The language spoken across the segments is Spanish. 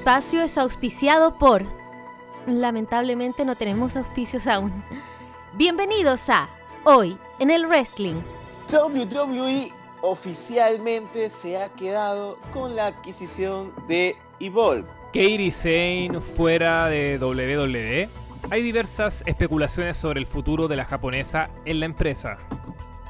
espacio es auspiciado por... Lamentablemente no tenemos auspicios aún. Bienvenidos a Hoy en el Wrestling. WWE oficialmente se ha quedado con la adquisición de Evolve. Kairi Sane fuera de WWE. Hay diversas especulaciones sobre el futuro de la japonesa en la empresa.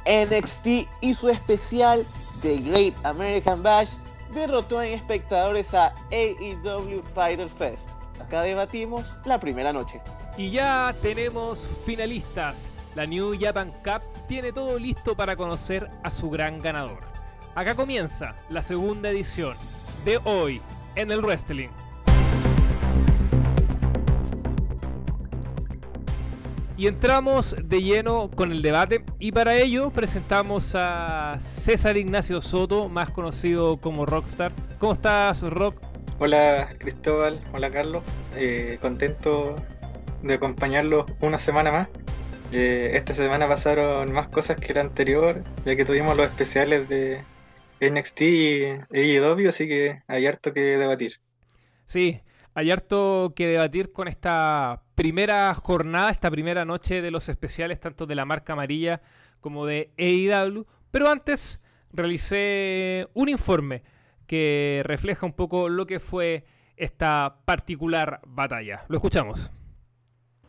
NXT y su especial The Great American Bash derrotó en espectadores a AEW Fighter Fest. Acá debatimos la primera noche. Y ya tenemos finalistas. La New Japan Cup tiene todo listo para conocer a su gran ganador. Acá comienza la segunda edición de hoy en el wrestling. Y entramos de lleno con el debate y para ello presentamos a César Ignacio Soto, más conocido como Rockstar. ¿Cómo estás, Rock? Hola Cristóbal, hola Carlos, eh, contento de acompañarlos una semana más. Eh, esta semana pasaron más cosas que la anterior, ya que tuvimos los especiales de NXT y AEW, así que hay harto que debatir. Sí, hay harto que debatir con esta primera jornada, esta primera noche de los especiales, tanto de la marca amarilla como de AEW. Pero antes realicé un informe que refleja un poco lo que fue esta particular batalla. Lo escuchamos.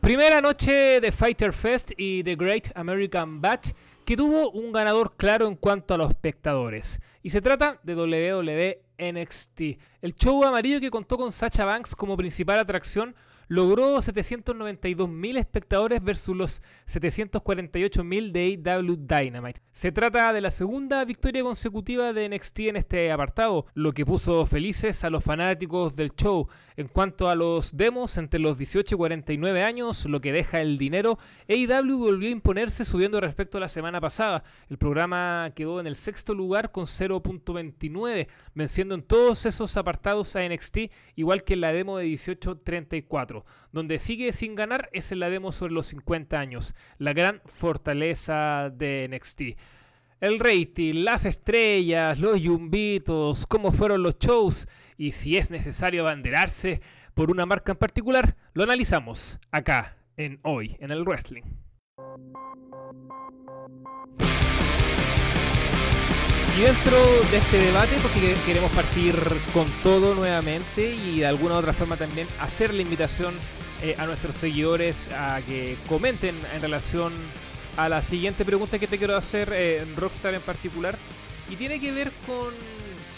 Primera noche de Fighter Fest y The Great American Batch que tuvo un ganador claro en cuanto a los espectadores. Y se trata de WWE NXT. El show amarillo que contó con Sacha Banks como principal atracción logró 792.000 espectadores versus los 748.000 de AW Dynamite. Se trata de la segunda victoria consecutiva de NXT en este apartado, lo que puso felices a los fanáticos del show. En cuanto a los demos entre los 18 y 49 años, lo que deja el dinero, AEW volvió a imponerse subiendo respecto a la semana pasada. El programa quedó en el sexto lugar con 0.29, venciendo en todos esos apartados a NXT, igual que en la demo de 18.34. Donde sigue sin ganar es en la demo sobre los 50 años, la gran fortaleza de NXT el rating, las estrellas, los yumbitos, cómo fueron los shows y si es necesario abanderarse por una marca en particular, lo analizamos acá en Hoy en el Wrestling. Y dentro de este debate, porque queremos partir con todo nuevamente y de alguna u otra forma también hacer la invitación eh, a nuestros seguidores a que comenten en relación a la siguiente pregunta que te quiero hacer, eh, Rockstar en particular, y tiene que ver con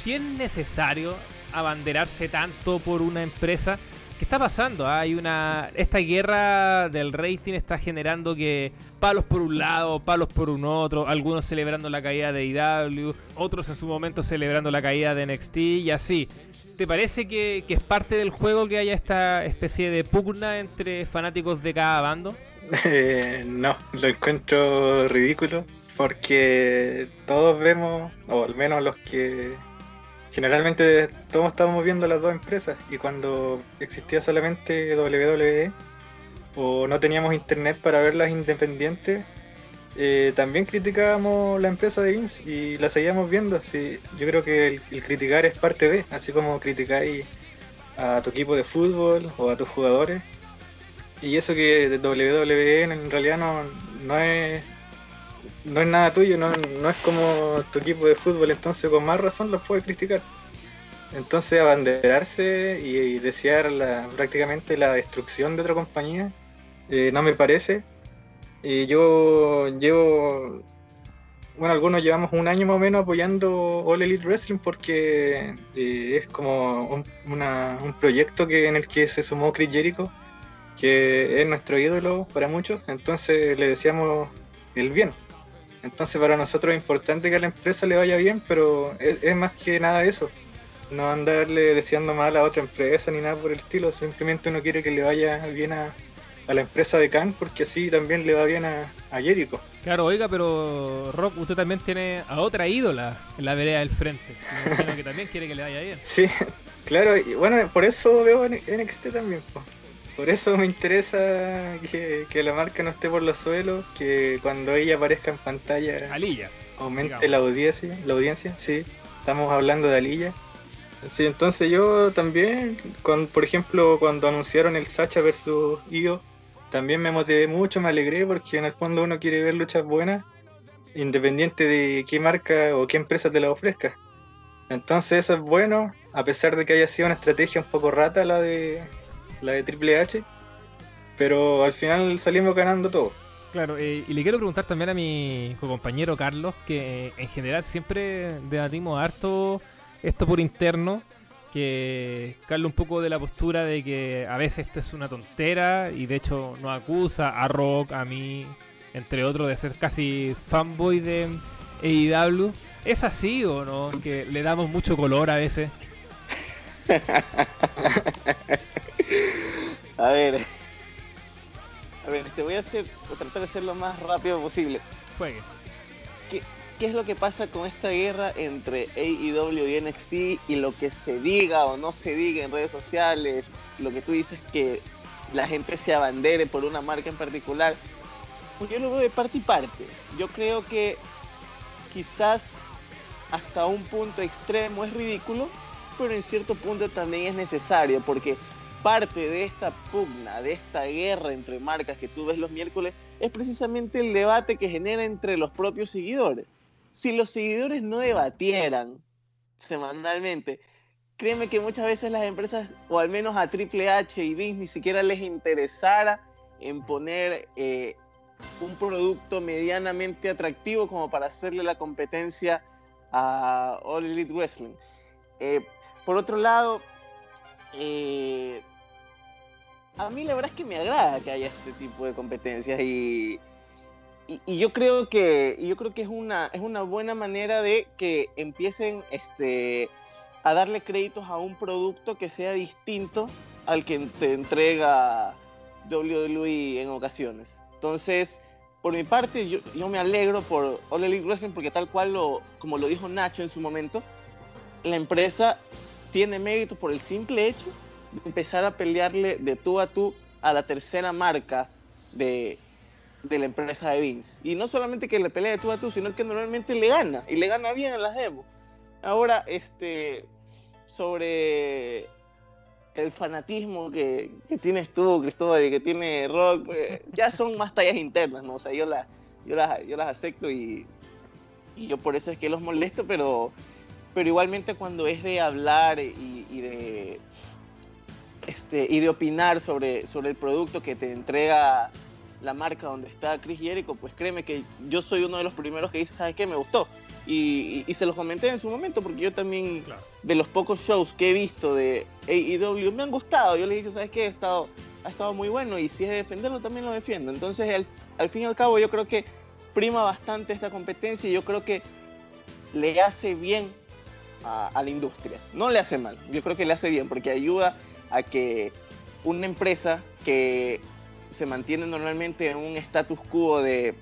si es necesario abanderarse tanto por una empresa. ¿Qué está pasando? Hay una. Esta guerra del rating está generando que palos por un lado, palos por un otro, algunos celebrando la caída de IW, otros en su momento celebrando la caída de NXT y así. ¿Te parece que, que es parte del juego que haya esta especie de pugna entre fanáticos de cada bando? Eh, no, lo encuentro ridículo porque todos vemos, o al menos los que generalmente todos estamos viendo las dos empresas y cuando existía solamente WWE o no teníamos internet para verlas independientes, eh, también criticábamos la empresa de Vince y la seguíamos viendo. Sí, yo creo que el, criticar es parte de, así como criticáis a tu equipo de fútbol o a tus jugadores. Y eso que WWE en realidad no, no es no es nada tuyo, no, no es como tu equipo de fútbol, entonces con más razón los puedes criticar. Entonces abanderarse y, desear la, prácticamente la destrucción de otra compañía eh, no me parece. Y yo llevo, bueno, algunos llevamos un año más o menos apoyando All Elite Wrestling porque eh, es como un, un proyecto que en el que se sumó Chris Jericho, que es nuestro ídolo para muchos, entonces le deseamos el bien. Entonces para nosotros es importante que a la empresa le vaya bien, pero es, más que nada eso. No andarle deseando mal a otra empresa ni nada por el estilo, simplemente uno quiere que le vaya bien a, la empresa de Khan porque así también le va bien a, a Jericho. Claro, oiga, pero Rock, usted también tiene a otra ídola en la vereda del frente. que también quiere que le vaya bien. Sí, claro, y bueno, por eso veo NXT también. Por eso me interesa que, la marca no esté por los suelos, que cuando ella aparezca en pantalla Alilla, aumente la audiencia, la audiencia, sí. Estamos hablando de Alilla. Sí, entonces yo también, con, por ejemplo, cuando anunciaron el Sacha versus Io, también me motivé mucho, me alegré porque en el fondo uno quiere ver luchas buenas, independiente de qué marca o qué empresa te la ofrezca. Entonces eso es bueno, a pesar de que haya sido una estrategia un poco rata la de la de Triple H, pero al final salimos ganando todo. Claro, eh, y le quiero preguntar también a mi compañero Carlos, que en general siempre debatimos harto esto por interno, que Carlos un poco de la postura de que a veces esto es una tontera y de hecho nos acusa a Rock, a mí, entre otros, de ser casi fanboy de AEW. ¿Es así o no? Que le damos mucho color a veces. a ver, a ver, te voy a hacer, tratar de ser lo más rápido posible. Juegue. ¿Qué, ¿Qué es lo que pasa con esta guerra entre AEW y NXT y lo que se diga o no se diga en redes sociales? Lo que tú dices que la gente se abandere por una marca en particular. Pues yo lo veo de parte y parte. Yo creo que quizás hasta un punto extremo es ridículo, pero en cierto punto también es necesario, porque parte de esta pugna, de esta guerra entre marcas que tú ves los miércoles, es precisamente el debate que genera entre los propios seguidores. Si los seguidores no debatieran semanalmente, créeme que muchas veces las empresas, o al menos a Triple H y Vince, ni siquiera les interesara en poner eh, un producto medianamente atractivo como para hacerle la competencia a All Elite Wrestling. Eh, por otro lado, eh, a mí la verdad es que me agrada que haya este tipo de competencias y, y, yo creo que yo creo que es una es una buena manera de que empiecen este a darle créditos a un producto que sea distinto al que te entrega WWE en ocasiones. Entonces, por mi parte, yo, yo me alegro por All Elite Wrestling porque tal cual lo, como lo dijo Nacho en su momento, la empresa tiene mérito por el simple hecho empezar a pelearle de tú a tú a la tercera marca de, la empresa de Vince. Y no solamente que le pelee de tú a tú, sino que normalmente le gana, y le gana bien en las demos. Ahora, este, sobre el fanatismo que, tienes tú, Cristóbal, y que tiene Rock, pues, ya son más tallas internas, ¿no? O sea, yo, las yo, las, yo las acepto y, y yo por eso es que los molesto, pero, pero igualmente cuando es de hablar y de este, y de opinar sobre, sobre el producto que te entrega la marca donde está Chris Jericho, pues créeme que yo soy uno de los primeros que dice, ¿sabes qué? Me gustó. Y, se los comenté en su momento porque yo también, de los pocos shows que he visto de AEW, me han gustado. Yo le dije, ¿sabes qué? Ha estado, ha estado muy bueno y si es de defenderlo, también lo defiendo. Entonces, al, fin y al cabo, yo creo que prima bastante esta competencia y yo creo que le hace bien a, la industria. No le hace mal, yo creo que le hace bien porque ayuda a que una empresa que se mantiene normalmente en un status quo de,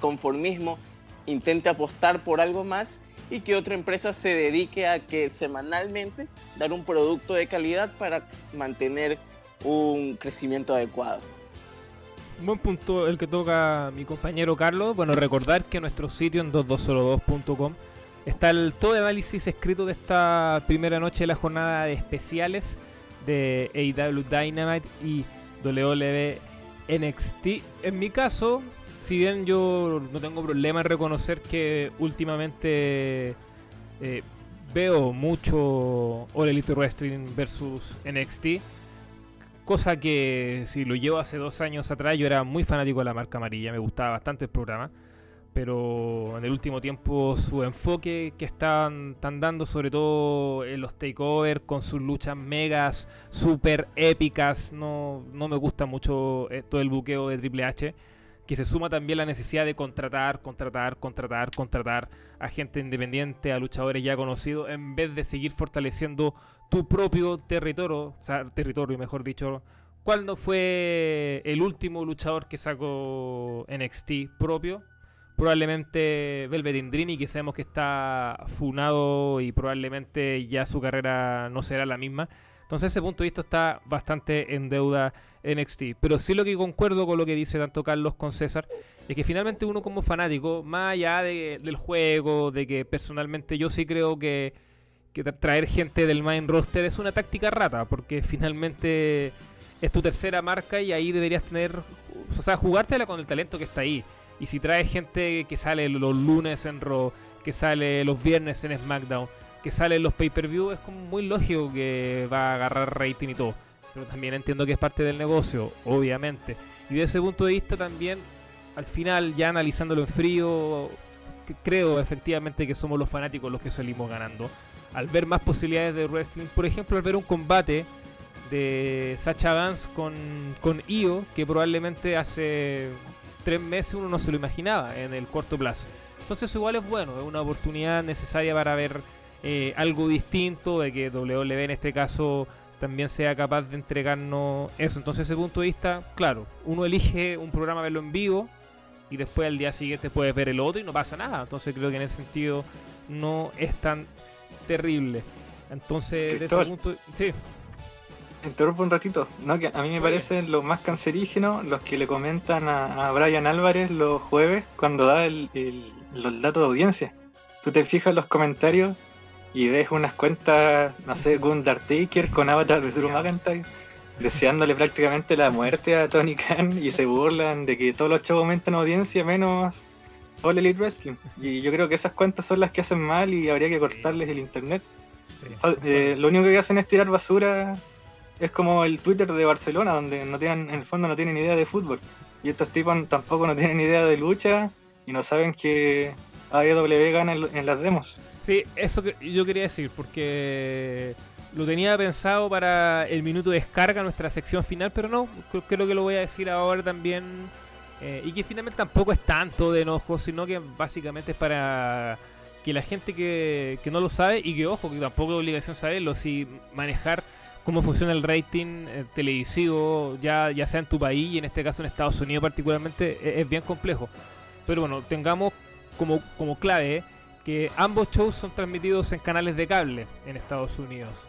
conformismo intente apostar por algo más y que otra empresa se dedique a que semanalmente dar un producto de calidad para mantener un crecimiento adecuado. Un buen punto el que toca mi compañero Carlos. Bueno, recordar que nuestro sitio en 2202.com está el todo el análisis escrito de esta primera noche de la jornada de especiales de AEW Dynamite y WWE NXT. En mi caso, si bien yo no tengo problema en reconocer que últimamente eh, veo mucho All Elite Wrestling versus NXT, cosa que si lo llevo hace dos años atrás yo era muy fanático de la marca amarilla, me gustaba bastante el programa pero en el último tiempo su enfoque que están, dando, sobre todo en los takeovers, con sus luchas megas, super épicas, no, no me gusta mucho todo el buqueo de Triple H, que se suma también la necesidad de contratar, contratar, contratar, contratar a gente independiente, a luchadores ya conocidos, en vez de seguir fortaleciendo tu propio territorio, o sea, territorio, mejor dicho. ¿Cuál no fue el último luchador que sacó NXT propio? Probablemente Velvet Indrini, que sabemos que está funado y probablemente ya su carrera no será la misma. Entonces, ese punto de vista está bastante en deuda NXT. Pero sí lo que concuerdo con lo que dice tanto Carlos con César, es que finalmente uno como fanático, más allá del juego, de que personalmente yo sí creo que que traer gente del main roster es una táctica rata, porque finalmente es tu tercera marca y ahí deberías tener, o sea, jugártela con el talento que está ahí. Y si traes gente que sale los lunes en Raw, que sale los viernes en SmackDown, que sale en los pay-per-view, es como muy lógico que va a agarrar rating y todo. Pero también entiendo que es parte del negocio, obviamente. Y de ese punto de vista también, al final, ya analizándolo en frío, creo efectivamente que somos los fanáticos los que salimos ganando al ver más posibilidades de wrestling. Por ejemplo, al ver un combate de Sacha Vance con, con Io, que probablemente hace tres meses uno no se lo imaginaba en el corto plazo. Entonces igual es bueno, es una oportunidad necesaria para ver eh, algo distinto, de que WWE en este caso también sea capaz de entregarnos eso. Entonces, ese punto de vista, claro, uno elige un programa verlo en vivo y después al día siguiente puedes ver el otro y no pasa nada. Entonces creo que en ese sentido no es tan terrible. Entonces, de ese punto. Sí. Interrumpo un ratito. No, que a mí me parece lo más cancerígeno los que le comentan a, Brian Álvarez los jueves cuando da el, los datos de audiencia. Tú te fijas en los comentarios y ves unas cuentas, no sé, con Taker con avatar de Drew McIntyre deseándole prácticamente la muerte a Tony Khan y se burlan de que todos los shows aumentan audiencia menos All Elite Wrestling. Y yo creo que esas cuentas son las que hacen mal y habría que cortarles el internet. Ah, eh, lo único que hacen es tirar basura. Es como el Twitter de Barcelona, donde no tienen, en el fondo no tienen idea de fútbol. Y estos tipos tampoco no tienen idea de lucha y no saben que AEW gana en, las demos. Sí, eso que yo quería decir, porque lo tenía pensado para el minuto de descarga, nuestra sección final, pero no, creo que lo voy a decir ahora también eh, y que finalmente tampoco es tanto de enojo, sino que básicamente es para que la gente que, no lo sabe y que, ojo, que tampoco es obligación saberlo, si manejar cómo funciona el rating eh, televisivo, ya, ya sea en tu país y en este caso en Estados Unidos particularmente, e, es, bien complejo. Pero bueno, tengamos como, como clave que ambos shows son transmitidos en canales de cable en Estados Unidos.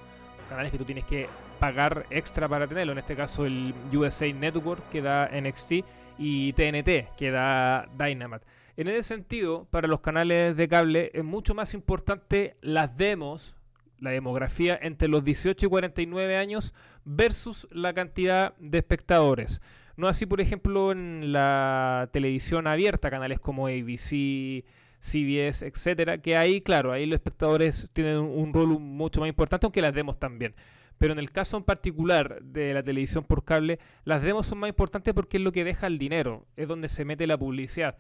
Canales que tú tienes que pagar extra para tenerlo, en este caso el USA Network que da NXT y TNT, que da Dynamite. En ese sentido, para los canales de cable es mucho más importante las demos, la demografía entre los 18 y 49 años versus la cantidad de espectadores. No así, por ejemplo, en la televisión abierta, canales como ABC, CBS, etcétera, que ahí, claro, ahí los espectadores tienen un rol mucho más importante, aunque las demos también. Pero en el caso en particular de la televisión por cable, las demos son más importantes porque es lo que deja el dinero, es donde se mete la publicidad.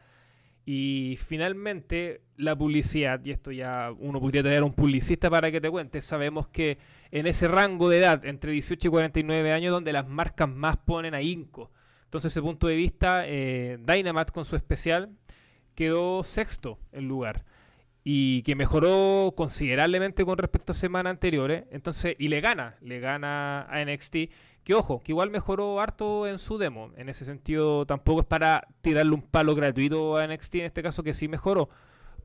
Y finalmente, la publicidad, y esto ya uno podría tener un publicista para que te cuente, sabemos que en ese rango de edad, entre 18 y 49 años, donde las marcas más ponen a Inco. Entonces, ese punto de vista, eh, Dynamite con su especial quedó sexto en lugar y que mejoró considerablemente con respecto a semanas anteriores. Entonces, y le gana, le gana a NXT. Que ojo, que igual mejoró harto en su demo. En ese sentido, tampoco es para tirarle un palo gratuito a NXT, en este caso que sí mejoró.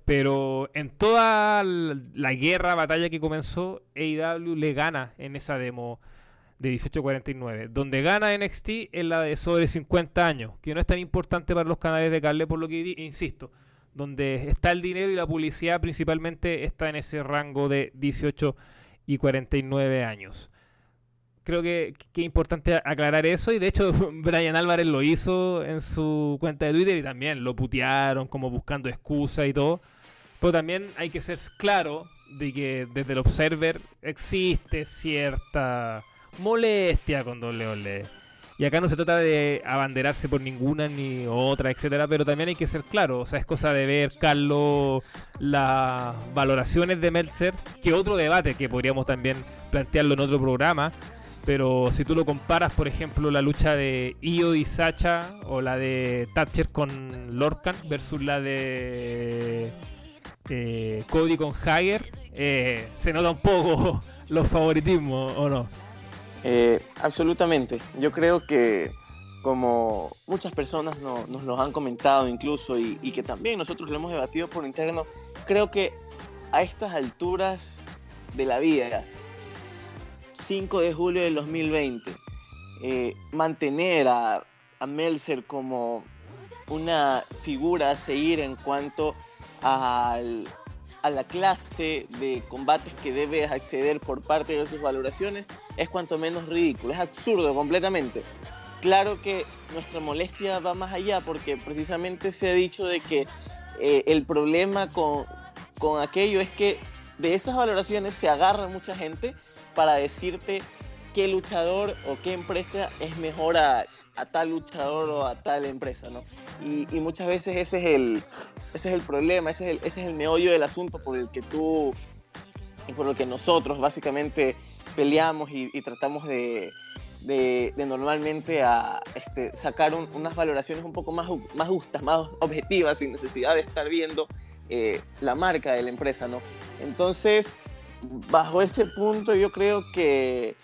Pero en toda la guerra, batalla que comenzó, AEW le gana en esa demo de 1849. Donde gana NXT es la de sobre 50 años, que no es tan importante para los canales de cable, por lo que insisto donde está el dinero y la publicidad principalmente está en ese rango de 18 y 49 años. Creo que, es importante aclarar eso y de hecho Brian Álvarez lo hizo en su cuenta de Twitter y también lo putearon como buscando excusas y todo. Pero también hay que ser claro de que desde el Observer existe cierta molestia con WWE. Y acá no se trata de abanderarse por ninguna ni otra, etcétera, pero también hay que ser claro. O sea, es cosa de ver, Carlos, las valoraciones de Meltzer, que otro debate que podríamos también plantearlo en otro programa. Pero si tú lo comparas, por ejemplo, la lucha de Io y Sacha o la de Thatcher con Lorcan versus la de eh, Cody con Hager, eh, se nota un poco los favoritismos, ¿o no? Eh, absolutamente. Yo creo que como muchas personas nos lo han comentado incluso y, que también nosotros lo hemos debatido por interno, creo que a estas alturas de la vida, 5 de julio del 2020, eh, mantener a, a Melzer como una figura a seguir en cuanto al a la clase de combates que debes acceder por parte de sus valoraciones es cuanto menos ridículo, es absurdo completamente. Claro que nuestra molestia va más allá porque precisamente se ha dicho de que eh, el problema con, con aquello es que de esas valoraciones se agarra mucha gente para decirte qué luchador o qué empresa es mejor a, tal luchador o a tal empresa, ¿no? Y, muchas veces ese es el, ese es el problema, ese es el, ese es el meollo del asunto por el que tú y por el que nosotros básicamente peleamos y, tratamos de, de, normalmente a este, sacar unas valoraciones un poco más, más justas, más objetivas, sin necesidad de estar viendo eh, la marca de la empresa, ¿no? Entonces, bajo ese punto yo creo que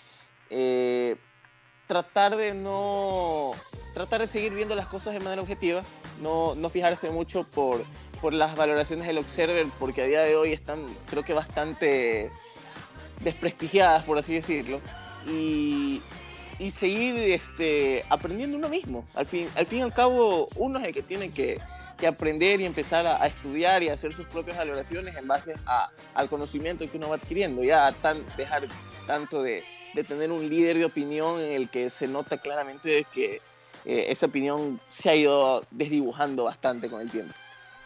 eh, tratar de no tratar de seguir viendo las cosas de manera objetiva, no, no fijarse mucho por, por las valoraciones del Observer, porque a día de hoy están, creo que bastante desprestigiadas, por así decirlo, y, y seguir este, aprendiendo uno mismo. Al fin, al fin y al cabo, uno es el que tiene que, que aprender y empezar a, estudiar y hacer sus propias valoraciones en base a, al conocimiento que uno va adquiriendo, ya tan, dejar tanto de, de, tener un líder de opinión en el que se nota claramente que eh, esa opinión se ha ido desdibujando bastante con el tiempo.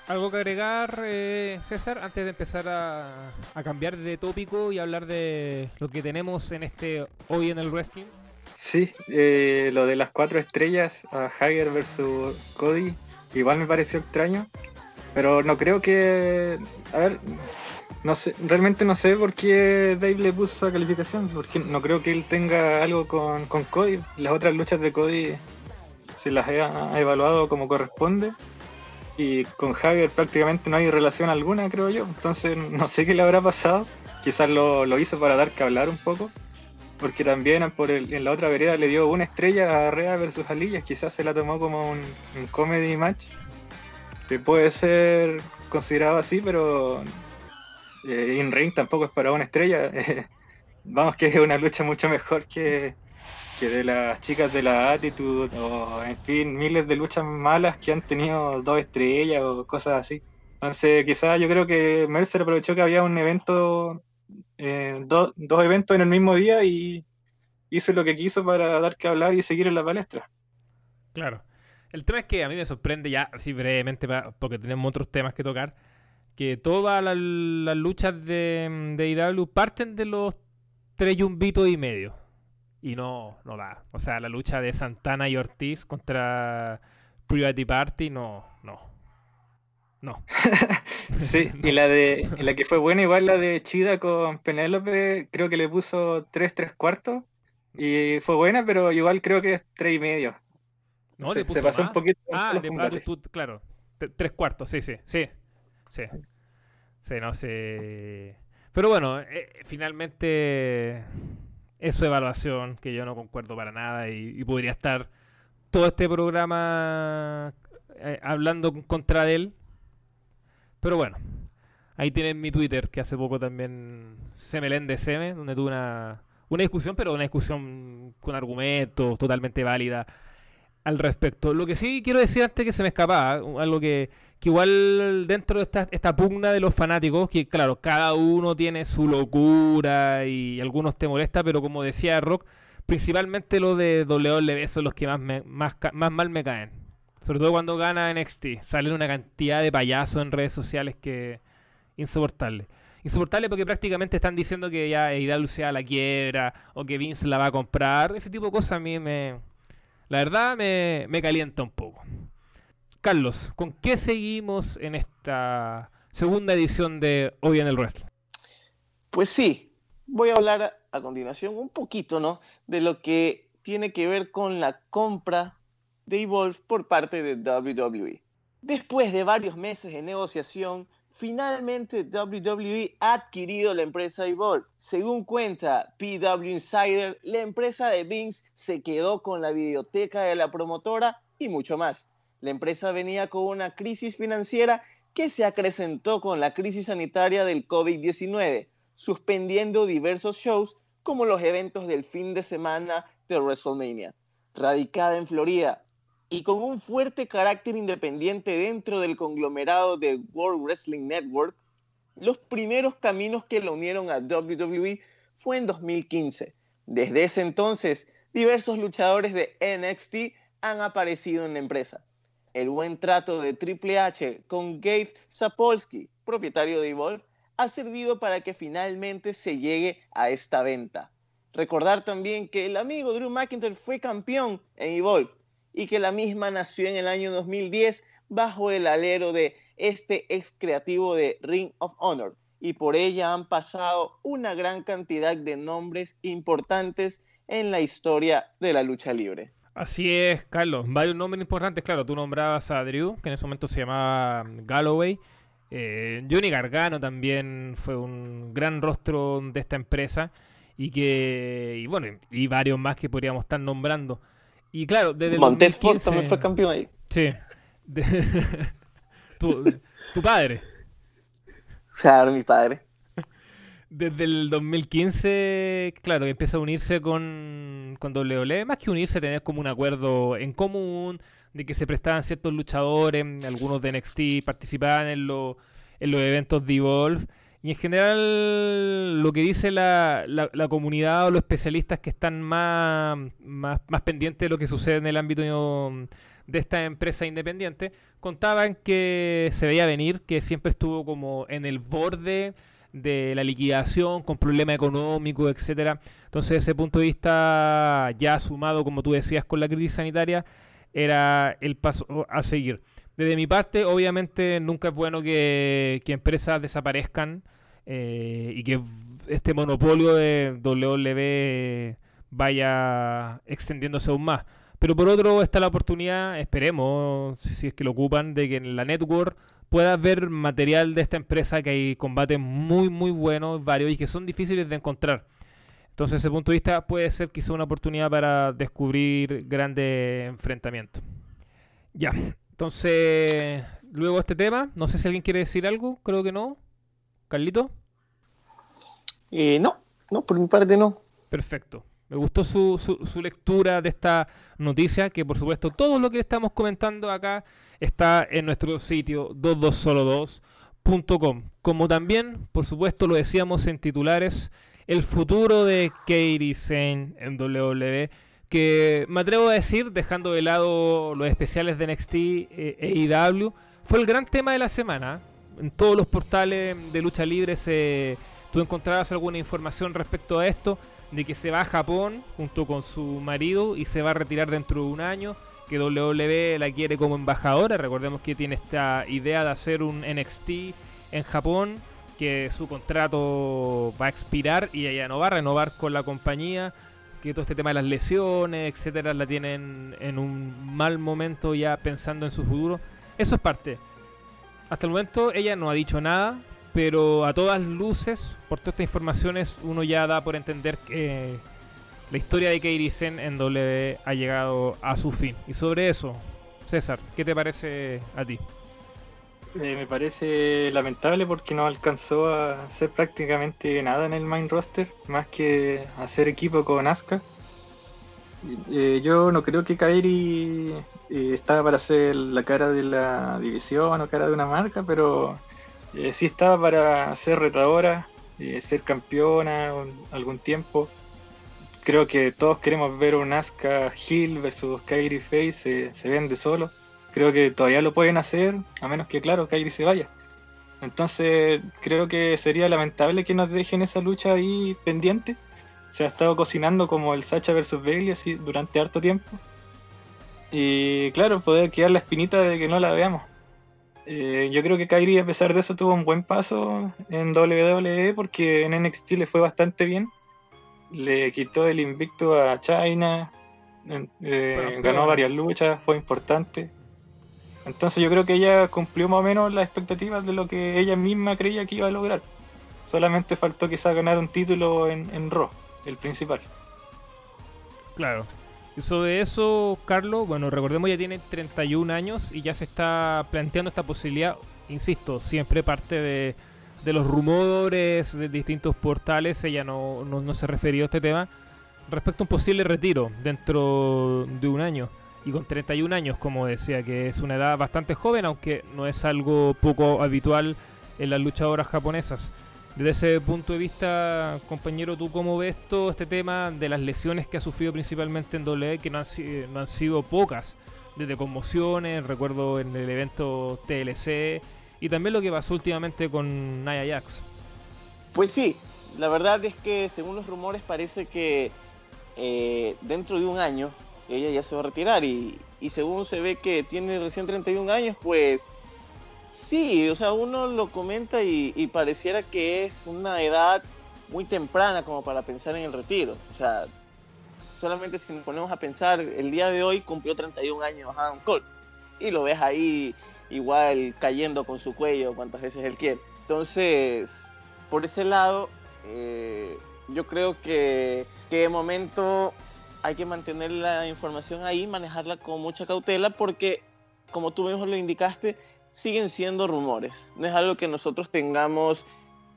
¿Algo que agregar, eh, César, antes de empezar a, a, cambiar de tópico y hablar de lo que tenemos en este hoy en el wrestling? Sí, eh, lo de las cuatro estrellas, a Hager versus Cody, igual me pareció extraño, pero no creo que... A ver, no sé, realmente no sé por qué Dave le puso esa calificación, porque no creo que él tenga algo con, Cody. Las otras luchas de Cody se las ha evaluado como corresponde. Y con Javier prácticamente no hay relación alguna, creo yo. Entonces no sé qué le habrá pasado. Quizás lo, lo hizo para dar que hablar un poco. Porque también por el, en la otra vereda le dio una estrella a Rea versus Alillas. Quizás se la tomó como un, comedy match. Que puede ser considerado así, pero eh, In Ring tampoco es para una estrella. vamos, que es una lucha mucho mejor que, que de las chicas de la Attitude o, en fin, miles de luchas malas que han tenido dos estrellas o cosas así. Entonces, quizás yo creo que Mercer aprovechó que había un evento eh, dos eventos en el mismo día y hizo lo que quiso para dar que hablar y seguir en la palestra. Claro. El tema es que a mí me sorprende ya, así brevemente, porque tenemos otros temas que tocar, que todas las, luchas de, de IW parten de los tres yumbitos y medio. Y no, no da. O sea, la lucha de Santana y Ortiz contra Private Party, no, no. No. sí, y la de la que fue buena, igual la de Chida con Penélope, creo que le puso 3, 3 cuartos. Y fue buena, pero igual creo que es 3 y medio. No, se, pasó un poquito. Ah, de, claro. 3 cuartos, sí, sí, sí. Sí. Sí, no sé. Pero bueno, eh, finalmente es su evaluación, que yo no concuerdo para nada y, podría estar todo este programa eh, hablando contra él pero bueno, ahí tienen mi Twitter, que hace poco también se me de Seme, donde tuve una, una discusión, pero una discusión con argumentos, totalmente válida al respecto. Lo que sí quiero decir antes que se me escapaba, algo que, que igual dentro de esta, esta pugna de los fanáticos, que claro, cada uno tiene su locura y algunos te molesta, pero como decía Rock, principalmente los de WWE son los que más, más, más mal me caen. Sobre todo cuando gana NXT. Salen una cantidad de payasos en redes sociales que. insoportable. Insoportable porque prácticamente están diciendo que ya AEW sea la quiebra o que Vince la va a comprar. Ese tipo de cosas a mí me. La verdad me, me calienta un poco. Carlos, ¿con qué seguimos en esta segunda edición de Hoy en el Wrestling? Pues sí, voy a hablar a continuación un poquito, ¿no? De lo que tiene que ver con la compra de Evolve por parte de WWE. Después de varios meses de negociación, finalmente WWE ha adquirido la empresa Evolve. Según cuenta PW Insider, la empresa de Vince se quedó con la videoteca de la promotora y mucho más. La empresa venía con una crisis financiera que se acrecentó con la crisis sanitaria del COVID-19, suspendiendo diversos shows como los eventos del fin de semana de WrestleMania. Radicada en Florida, y con un fuerte carácter independiente dentro del conglomerado de World Wrestling Network, Los primeros caminos que la unieron a WWE fue en 2015. Desde ese entonces, diversos luchadores de NXT han aparecido en la empresa. El buen trato de Triple H con Gabe Sapolsky, propietario de Evolve, ha servido para que finalmente se llegue a esta venta. Recordar también que el amigo Drew McIntyre fue campeón en Evolve y que la misma nació en el año 2010 bajo el alero de este ex creativo de Ring of Honor y por ella han pasado una gran cantidad de nombres importantes en la historia de la lucha libre. Así es, Carlos. Varios nombres importantes, claro. Tú nombrabas a Drew, que en ese momento se llamaba Galloway. Eh, Johnny Gargano también fue un gran rostro de esta empresa. Y que, y bueno, y varios más que podríamos estar nombrando. Y claro, desde Montes también fue campeón ahí. Sí. tu, padre. Claro, mi padre. Desde el 2015, claro, empieza a unirse con, con WWE. Más que unirse, tener como un acuerdo en común de que se prestaban ciertos luchadores, algunos de NXT participaban en, en los eventos de Evolve. Y en general lo que dice la, la, comunidad o los especialistas que están más, más, más pendientes de lo que sucede en el ámbito de esta empresa independiente, contaban que se veía venir, que siempre estuvo como en el borde de la liquidación, con problemas económicos, etcétera. Entonces, desde ese punto de vista, ya sumado, como tú decías, con la crisis sanitaria, era el paso a seguir. Desde mi parte, obviamente, nunca es bueno que, empresas desaparezcan eh, y que este monopolio de WWE vaya extendiéndose aún más. Pero por otro está la oportunidad, esperemos, si, es que lo ocupan, de que en la network puedas ver material de esta empresa que hay combates muy, muy buenos, varios y que son difíciles de encontrar. Entonces, desde ese punto de vista, puede ser quizá una oportunidad para descubrir grandes enfrentamientos. Ya, entonces, luego este tema, no sé si alguien quiere decir algo, creo que no. Carlito. Eh, no, no, por mi parte no. Perfecto. Me gustó su, su, lectura de esta noticia, que por supuesto todo lo que estamos comentando acá está en nuestro sitio 22solo2.com. Como también, por supuesto, lo decíamos en titulares, el futuro de Katie Sane en WWE, que me atrevo a decir, dejando de lado los especiales de NXT e AEW, fue el gran tema de la semana. En todos los portales de lucha libre se, tú encontrabas alguna información respecto a esto de que se va a Japón junto con su marido y se va a retirar dentro de un año, que WWE la quiere como embajadora, recordemos que tiene esta idea de hacer un NXT en Japón, que su contrato va a expirar y ella no va a renovar con la compañía, que todo este tema de las lesiones, etcétera, la tienen en un mal momento ya pensando en su futuro. Eso es parte. Hasta el momento ella no ha dicho nada, pero a todas luces, por todas estas informaciones, uno ya da por entender que la historia de Kairi Sen en W ha llegado a su fin. Y sobre eso, César, ¿qué te parece a ti? Eh, me parece lamentable porque no alcanzó a hacer prácticamente nada en el main roster, más que hacer equipo con Asuka. Eh, yo no creo que Kairi eh, estaba para ser la cara de la división o cara de una marca, pero sí estaba para ser retadora, ser campeona algún tiempo. Creo que todos queremos ver un Asuka Hill versus Kairi Face, se vende solo. Creo que todavía lo pueden hacer, a menos que, claro, Kairi se vaya. Entonces, creo que sería lamentable que nos dejen esa lucha ahí pendiente. Se ha estado cocinando como el Sacha versus Bailey así durante harto tiempo. Y claro, poder quedar la espinita de que no la veamos. Eh, yo creo que Kairi, a pesar de eso, tuvo un buen paso en WWE porque en NXT le fue bastante bien. Le quitó el invicto a China, eh, ganó varias luchas, fue importante. Entonces yo creo que ella cumplió más o menos las expectativas de lo que ella misma creía que iba a lograr. Solamente faltó quizás ganar un título en, en Raw, el principal. Claro, y sobre eso, Carlos, bueno, recordemos ya tiene 31 años y ya se está planteando esta posibilidad, insisto, siempre parte de, los rumores de distintos portales, ella no, no, se refirió a este tema, respecto a un posible retiro dentro de un año. Y con 31 años, como decía, que es una edad bastante joven, aunque no es algo poco habitual en las luchadoras japonesas. Desde ese punto de vista, compañero, ¿tú cómo ves todo este tema de las lesiones que ha sufrido principalmente en WWE, que no han, no han sido pocas? Desde conmociones, recuerdo en el evento TLC, y también lo que pasó últimamente con Nia Jax. Pues sí, la verdad es que según los rumores parece que eh, dentro de un año ella ya se va a retirar y, y según se ve que tiene recién 31 años, pues Sí, o sea, uno lo comenta y, pareciera que es una edad muy temprana como para pensar en el retiro. O sea, solamente si nos ponemos a pensar, el día de hoy cumplió 31 años Adam Cole y lo ves ahí igual cayendo con su cuello cuantas veces él quiere. Entonces, por ese lado, eh, yo creo que, que de momento hay que mantener la información ahí, manejarla con mucha cautela porque, como tú mismo lo indicaste, siguen siendo rumores. No es algo que nosotros tengamos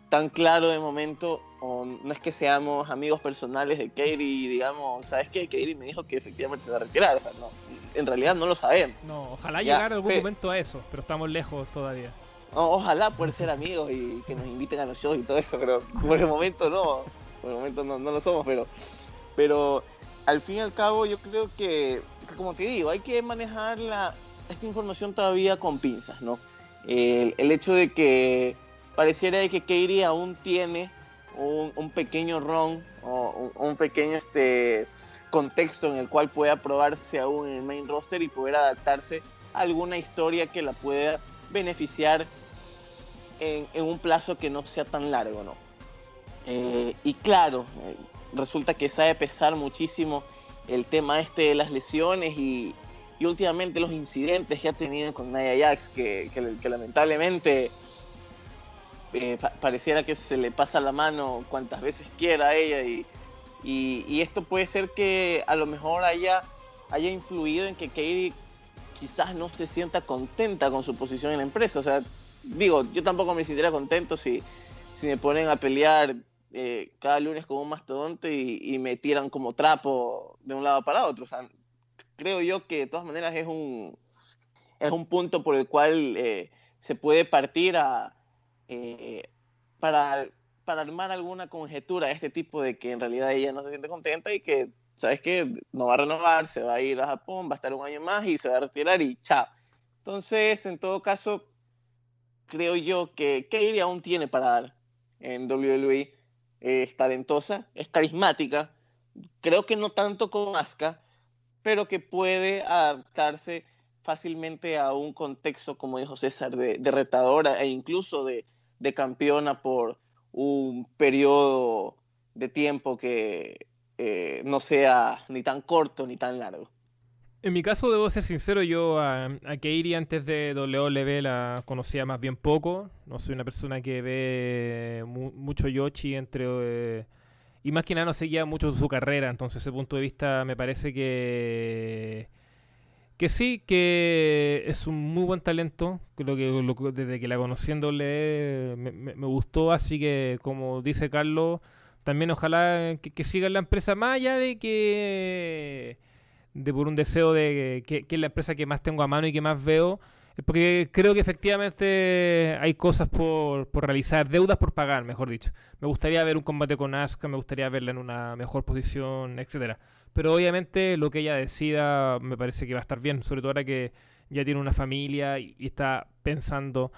tan claro de momento, o no es que seamos amigos personales de Katie y digamos, ¿sabes qué? Katie me dijo que efectivamente se va a retirar. O sea, no, en realidad no lo sabemos. No, ojalá llegar algún momento a eso, pero estamos lejos todavía. ojalá poder ser amigos y que nos inviten a los shows y todo eso, pero por el momento no, por el momento no, no lo somos, pero, pero al fin y al cabo yo creo que, como te digo, hay que manejar la, esta información todavía con pinzas, ¿no? El, hecho de que pareciera que Katie aún tiene un, pequeño ron o un, pequeño este, contexto en el cual pueda probarse aún en el main roster y poder adaptarse a alguna historia que la pueda beneficiar en, un plazo que no sea tan largo, ¿no? Eh, y claro, eh, resulta que sabe pesar muchísimo el tema este de las lesiones y, y últimamente los incidentes que ha tenido con Nia Jax, que, lamentablemente eh, pareciera que se le pasa la mano cuantas veces quiera a ella y, y, esto puede ser que a lo mejor haya, haya influido en que Katie quizás no se sienta contenta con su posición en la empresa. O sea, digo, yo tampoco me sintiera contento si, si me ponen a pelear eh, cada lunes con un mastodonte y, y, me tiran como trapo de un lado para otro. O sea, creo yo que de todas maneras es un, es un punto por el cual eh, se puede partir a, eh, para, para armar alguna conjetura de este tipo de que en realidad ella no se siente contenta y que, ¿sabes qué? No va a renovar, se va a ir a Japón, va a estar un año más y se va a retirar y chao. Entonces, en todo caso, creo yo que Kairi aún tiene para dar en WWE. Es talentosa, es carismática. Creo que no tanto como Asuka, pero que puede adaptarse fácilmente a un contexto, como dijo César, de, retadora e incluso de, campeona por un periodo de tiempo que eh, no sea ni tan corto ni tan largo. En mi caso, debo ser sincero, yo a, a Keiri antes de WWE la conocía más bien poco. No soy una persona que ve mucho Yoshi entre... Eh, y más que nada no seguía mucho su carrera, entonces ese punto de vista me parece que que sí, que es un muy buen talento, creo que desde que la conociéndole me, me, gustó, así que como dice Carlos, también ojalá que, siga en la empresa, más allá de que de por un deseo de que, es la empresa que más tengo a mano y que más veo, porque creo que efectivamente hay cosas por, por, realizar, deudas por pagar, mejor dicho. Me gustaría ver un combate con Asuka, me gustaría verla en una mejor posición, etcétera. Pero obviamente lo que ella decida me parece que va a estar bien, sobre todo ahora que ya tiene una familia y, está pensando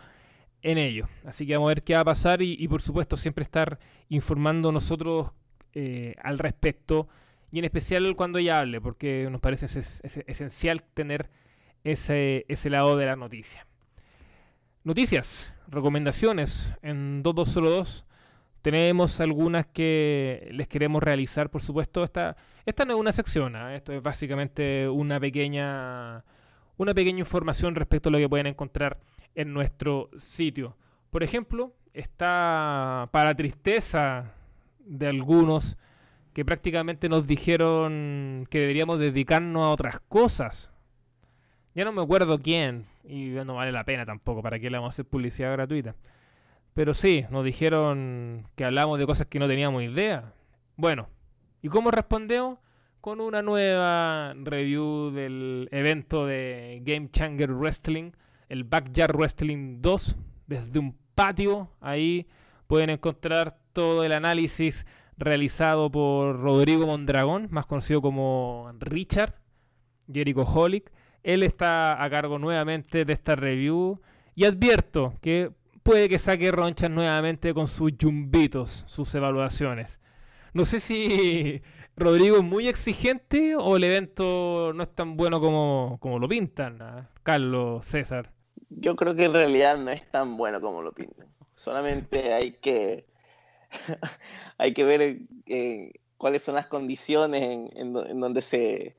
en ello. Así que vamos a ver qué va a pasar y, por supuesto siempre estar informando nosotros eh, al respecto y en especial cuando ella hable, porque nos parece esencial tener ese, ese lado de la noticia. Noticias, recomendaciones en 2202. Tenemos algunas que les queremos realizar, por supuesto. Esta, esta no es una sección, ¿ah? esto es básicamente una pequeña, una pequeña información respecto a lo que pueden encontrar en nuestro sitio. Por ejemplo, está para tristeza de algunos que prácticamente nos dijeron que deberíamos dedicarnos a otras cosas. Ya no me acuerdo quién, y no vale la pena tampoco, ¿para qué le vamos a hacer publicidad gratuita? Pero sí, nos dijeron que hablamos de cosas que no teníamos idea. Bueno, ¿y cómo respondemos? Con una nueva review del evento de Game Changer Wrestling, el Backyard Wrestling 2, desde un patio. Ahí pueden encontrar todo el análisis realizado por Rodrigo Mondragón, más conocido como Richard, Jericho Holic. Él está a cargo nuevamente de esta review y advierto que puede que saque ronchas nuevamente con sus yumbitos, sus evaluaciones. No sé si Rodrigo es muy exigente o el evento no es tan bueno como, como lo pintan, ¿ah? Carlos, César. Yo creo que en realidad no es tan bueno como lo pintan. Solamente hay que hay que ver eh, cuáles son las condiciones en, donde se,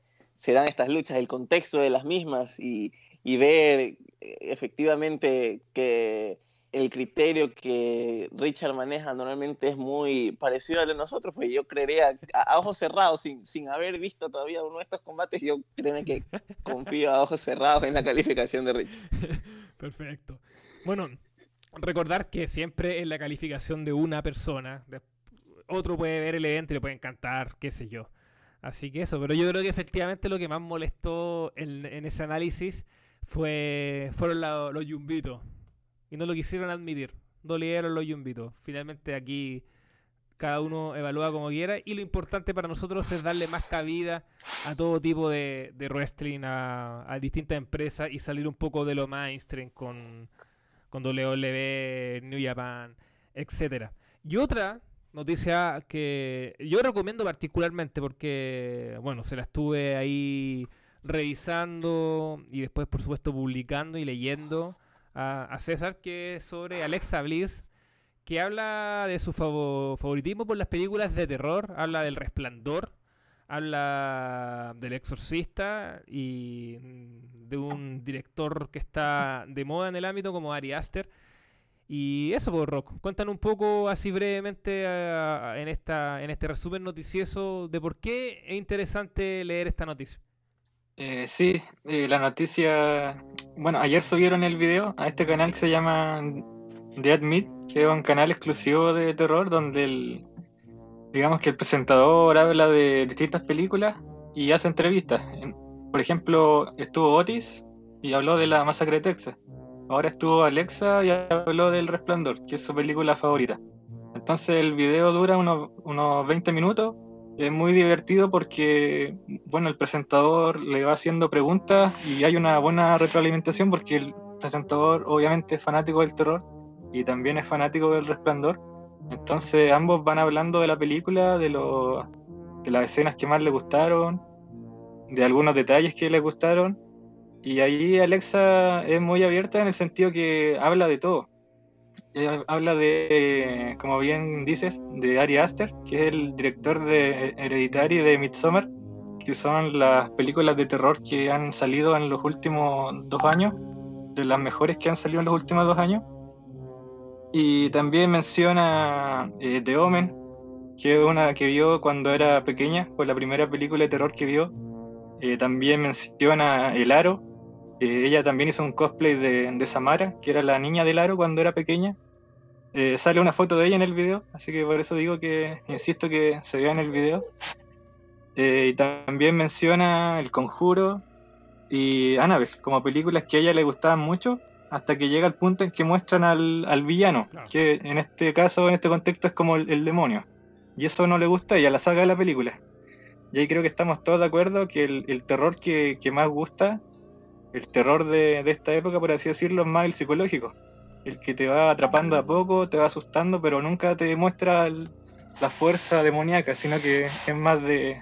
dan estas luchas, el contexto de las mismas y, y ver eh, efectivamente que el criterio que Richard maneja normalmente es muy parecido al de nosotros, pues yo creería, a, ojos cerrados, sin, sin haber visto todavía uno de estos combates, yo creo que confío a ojos cerrados en la calificación de Richard. Perfecto. Bueno, recordar que siempre en la calificación de una persona, otro puede ver el evento y le puede encantar, qué sé yo. Así que eso, pero yo creo que efectivamente lo que más molestó en, ese análisis fue fueron los yumbitos y no lo quisieron admitir. Dolieron los yumbitos. Finalmente aquí cada uno evalúa como quiera y lo importante para nosotros es darle más cabida a todo tipo de, wrestling, a, distintas empresas y salir un poco de lo mainstream con, con WWE, New Japan, etcétera. Y otra noticia que yo recomiendo particularmente porque, bueno, se la estuve ahí revisando y después, por supuesto, publicando y leyendo a, César, que es sobre Alexa Bliss, que habla de su favoritismo por las películas de terror, habla del resplandor, habla del exorcista y de un director que está de moda en el ámbito como Ari Aster. Y eso, por pues, Rock, cuéntanos un poco así brevemente en, esta, en este resumen noticioso de por qué es interesante leer esta noticia. Eh, sí, eh, la noticia. Bueno, ayer subieron el video a este canal que se llama Dead Meat, que es un canal exclusivo de terror donde el. Digamos que el presentador habla de distintas películas y hace entrevistas. Por ejemplo, estuvo Otis y habló de la masacre de Texas. Ahora estuvo Alexa y habló del Resplandor, que es su película favorita. Entonces el video dura unos, unos 20 minutos es muy divertido porque, bueno, el presentador le va haciendo preguntas y hay una buena retroalimentación porque el presentador obviamente es fanático del terror y también es fanático del resplandor. Entonces ambos van hablando de la película, de, lo, de las escenas que más le gustaron, de algunos detalles que le gustaron. Y ahí Alexa es muy abierta en el sentido que habla de todo habla de, como bien dices, de Ari Aster, que es el director de Hereditary de Midsommar, que son las películas de terror que han salido en los últimos dos años, de las mejores que han salido en los últimos dos años. Y también menciona eh, The Omen, que es una que vio cuando era pequeña, fue la primera película de terror que vio. Eh, también menciona El Aro, ella también hizo un cosplay de, de, Samara, que era la niña del aro cuando era pequeña. Eh, sale una foto de ella en el video, así que por eso digo que insisto que se vea en el video. Eh, y también menciona El Conjuro y Annabelle como películas que a ella le gustaban mucho, hasta que llega el punto en que muestran al, al villano, que en este caso, en este contexto, es como el, demonio. Y eso no le gusta a ella, la saga de la película. Y ahí creo que estamos todos de acuerdo que el, terror que, más gusta, el terror de, de esta época, por así decirlo, es más el psicológico el que te va atrapando a poco, te va asustando, pero nunca te demuestra la fuerza demoníaca, sino que es más de,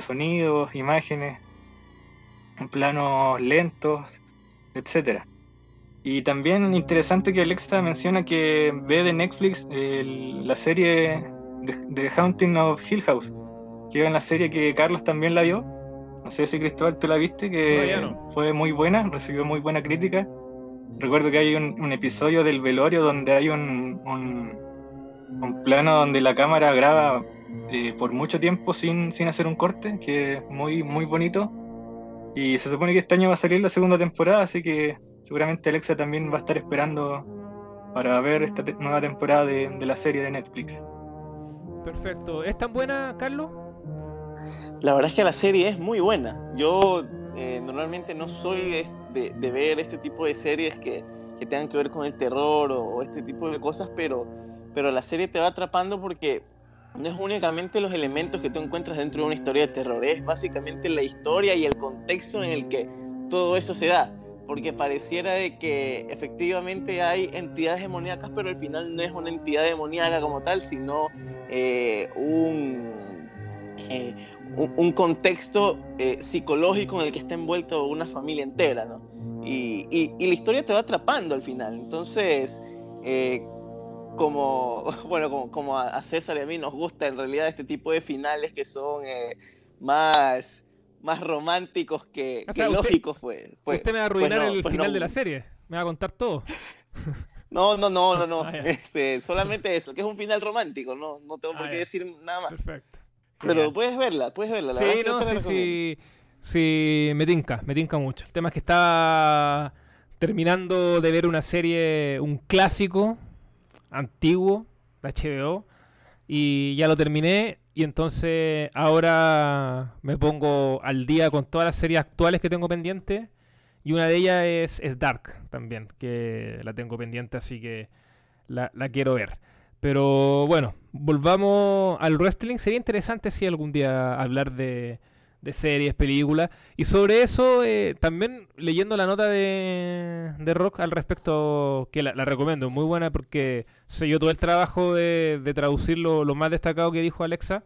sonidos, imágenes, planos lentos, etcétera. Y también interesante que Alexa menciona que ve de Netflix la serie The, Haunting of Hill House, que es la serie que Carlos también la vio. No sé si Cristóbal tú la viste, que fue muy buena, recibió muy buena crítica recuerdo que hay un, episodio del velorio donde hay un, un, plano donde la cámara graba eh, por mucho tiempo sin, sin hacer un corte, que es muy, muy bonito. Y se supone que este año va a salir la segunda temporada, así que seguramente Alexa también va a estar esperando para ver esta nueva temporada de, de la serie de Netflix. Perfecto. ¿Es tan buena, Carlos? La verdad es que la serie es muy buena. Yo eh, normalmente no soy de, ver este tipo de series que, que tengan que ver con el terror o, este tipo de cosas, pero, pero la serie te va atrapando porque no es únicamente los elementos que tú encuentras dentro de una historia de terror, es básicamente la historia y el contexto en el que todo eso se da. Porque pareciera de que efectivamente hay entidades demoníacas, pero al final no es una entidad demoníaca como tal, sino eh, un, eh, un, contexto eh, psicológico en el que está envuelto una familia entera, ¿no? Y, y, la historia te va atrapando al final. Entonces, como, bueno, como, como, a César y a mí nos gusta en realidad este tipo de finales que son eh, más, más románticos que, lógicos. Pues, pues, usted me va a pues arruinar el pues final de la serie, me va a contar todo. No, no, no, no, no. Ah, este, solamente eso, que es un final romántico, no, no tengo por ah, qué decir nada más. Perfecto. Pero puedes verla, puedes verla. La sí, no, sí, sí, sí, me tinca, me tinca mucho. El tema es que estaba terminando de ver una serie, un clásico, antiguo de HBO y ya lo terminé y entonces ahora me pongo al día con todas las series actuales que tengo pendientes y una de ellas es, es Dark también, que la tengo pendiente así que la, la quiero ver. Pero bueno, volvamos al wrestling. Sería interesante si algún día hablar de, de series, películas. Y sobre eso, eh, también leyendo la nota de, de Rock al respecto, que la, recomiendo, muy buena porque sé yo todo el trabajo de, de traducir lo, más destacado que dijo Alexa.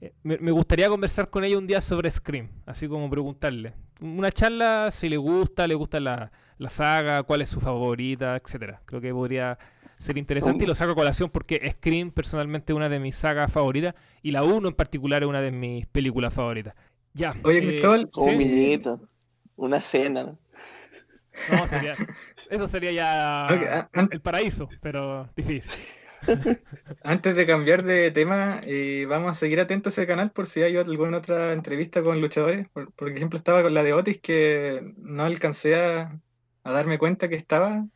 Eh, me, gustaría conversar con ella un día sobre Scream, así como preguntarle. Una charla si le gusta, le gusta la, la saga, cuál es su favorita, etcétera. Creo que podría ser interesante y lo saco a colación porque Scream personalmente es una de mis sagas favoritas y la 1 en particular es una de mis películas favoritas. Ya. Oye, eh, Cristóbal. Un una cena. No, sería, eso sería ya el paraíso, pero difícil. Antes de cambiar de tema, eh, vamos a seguir atentos a ese canal por si hay alguna otra entrevista con luchadores. Por, ejemplo, estaba con la de Otis que no alcancé a, a darme cuenta que estaba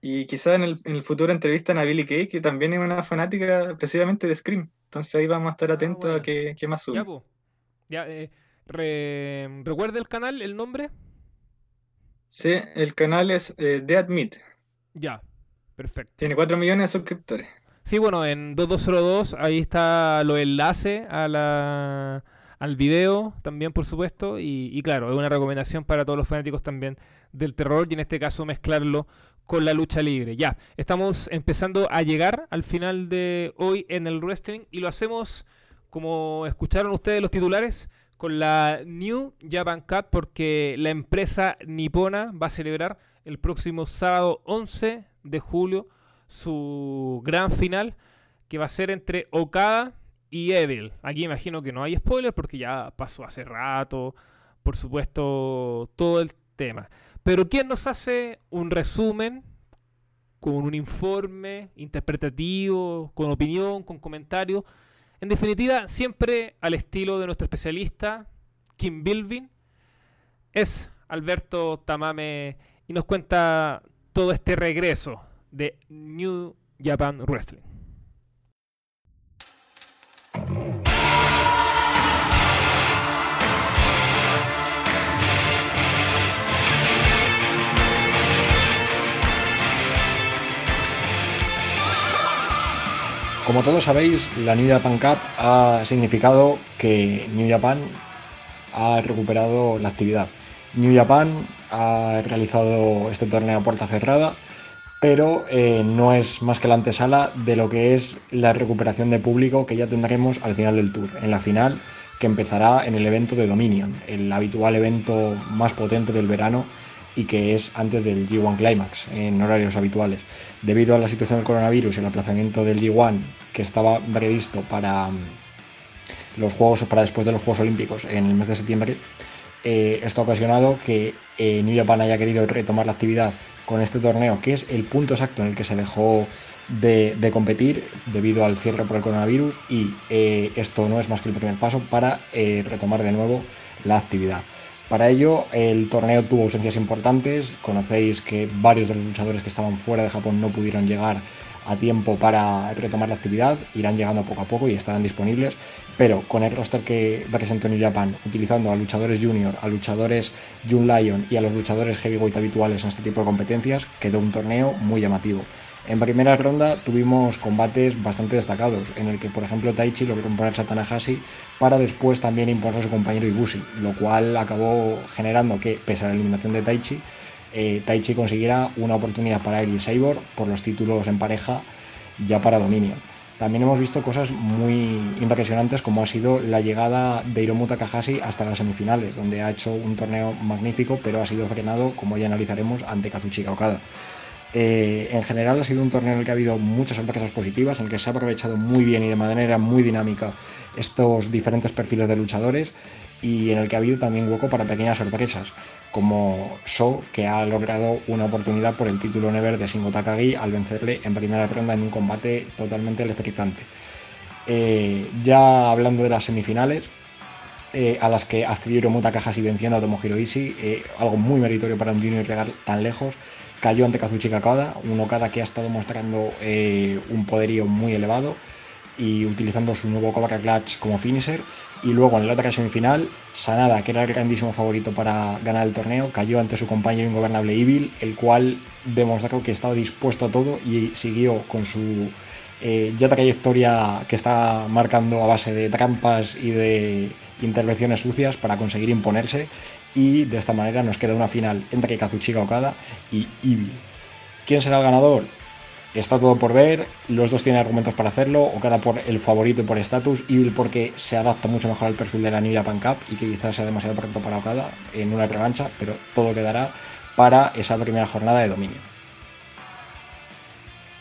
y quizás en el, en el futuro entrevistan a Billy Kay, que también es una fanática precisamente de Scream. Entonces ahí vamos a estar ah, atentos a qué, más sube. Ya, eh, ¿Recuerda el canal, el nombre? Sí, el canal es eh, The Admit. Ya, perfecto. Tiene 4 millones de suscriptores. Sí, bueno, en 2202 ahí está los enlaces a la, al video también, por supuesto. Y, y, claro, es una recomendación para todos los fanáticos también del terror y en este caso mezclarlo con la lucha libre. Ya, estamos empezando a llegar al final de hoy en el wrestling y lo hacemos como escucharon ustedes los titulares con la New Japan Cup porque la empresa nipona va a celebrar el próximo sábado 11 de julio su gran final que va a ser entre Okada y Evil. Aquí imagino que no hay spoiler porque ya pasó hace rato, por supuesto, todo el tema. Pero ¿quién nos hace un resumen con un informe interpretativo, con opinión, con comentario? En definitiva, siempre al estilo de nuestro especialista, Kim Bilvin, es Alberto Tamame y nos cuenta todo este regreso de New Japan Wrestling. Como todos sabéis, la New Japan Cup ha significado que New Japan ha recuperado la actividad. New Japan ha realizado este torneo a puerta cerrada, pero eh, no es más que la antesala de lo que es la recuperación de público que ya tendremos al final del tour, en la final que empezará en el evento de Dominion, el habitual evento más potente del verano y que es antes del G1 Climax en horarios habituales. Debido a la situación del coronavirus y el aplazamiento del G1 que estaba previsto para mm, los Juegos para después de los Juegos Olímpicos en el mes de septiembre, eh, esto ha ocasionado que eh, New Japan haya querido retomar la actividad con este torneo, que es el punto exacto en el que se dejó de, competir debido al cierre por el coronavirus y eh, esto no es más que el primer paso para retomar de nuevo la actividad. Para ello, el torneo tuvo ausencias importantes. Conocéis que varios de los luchadores que estaban fuera de Japón no pudieron llegar a tiempo para retomar la actividad, irán llegando poco a poco y estarán disponibles, pero con el roster que presentó New Japan, utilizando a luchadores junior, a luchadores Jun Lion y a los luchadores heavyweight habituales en este tipo de competencias, quedó un torneo muy llamativo. En primera ronda tuvimos combates bastante destacados, en el que por ejemplo Taichi logró imponerse a Tanahashi para después también imponer a su compañero Ibushi, lo cual acabó generando que, pese a la eliminación de Taichi, eh, Taichi consiguiera una oportunidad para él y por los títulos en pareja ya para dominio. También hemos visto cosas muy impresionantes como ha sido la llegada de Hiromu Takahashi hasta las semifinales, donde ha hecho un torneo magnífico, pero ha sido frenado, como ya analizaremos, ante Kazuchika Okada. Eh, en general ha sido un torneo en el que ha habido muchas sorpresas positivas, en el que se ha aprovechado muy bien y de manera muy dinámica estos diferentes perfiles de luchadores y en el que ha habido también hueco para pequeñas sorpresas, como So, que ha logrado una oportunidad por el título Never de Shingo Takagi al vencerle en primera ronda en un combate totalmente electrizante. Eh, ya hablando de las semifinales, eh, a las que accedió Hiromu Takahashi venciendo a Tomohiro Ishii, algo muy meritorio para un junior llegar tan lejos, cayó ante Kazuchika Okada, un Okada que ha estado mostrando eh, un poderío muy elevado y utilizando su nuevo Cobra Clutch como finisher. Y luego en la otra semifinal, Sanada, que era el grandísimo favorito para ganar el torneo, cayó ante su compañero ingobernable Evil, el cual demostró que estaba dispuesto a todo y siguió con su eh, ya trayectoria que está marcando a base de trampas y de intervenciones sucias para conseguir imponerse y de esta manera nos queda una final entre Kazuchika Okada y Evil. ¿Quién será el ganador? Está todo por ver, los dos tienen argumentos para hacerlo, Okada por el favorito y por estatus, Evil porque se adapta mucho mejor al perfil de la New Japan Cup y que quizás sea demasiado pronto para Okada en una revancha, pero todo quedará para esa primera jornada de dominio.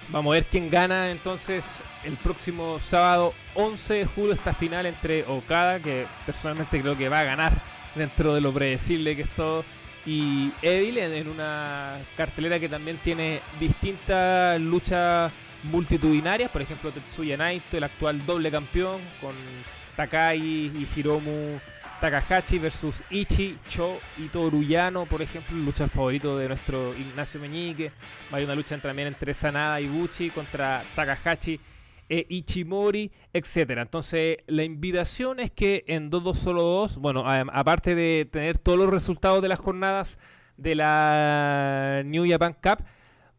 Vamos a ver quién gana entonces el próximo sábado 11 de julio esta final entre Okada, que personalmente creo que va a ganar dentro de lo predecible que es todo. Y Evil en, una cartelera que también tiene distintas luchas multitudinarias, por ejemplo Tetsuya Naito, el actual doble campeón, con Takai y Hiromu Takahashi versus Ichi, Cho y Toruyano, por ejemplo, el luchador favorito de nuestro Ignacio Meñique. Hay una lucha también entre Sanada y Gucci contra Takahashi e Ichimori, etcétera. Entonces, la invitación es que en 2-2 solo 2, bueno, aparte de tener todos los resultados de las jornadas de la New Japan Cup,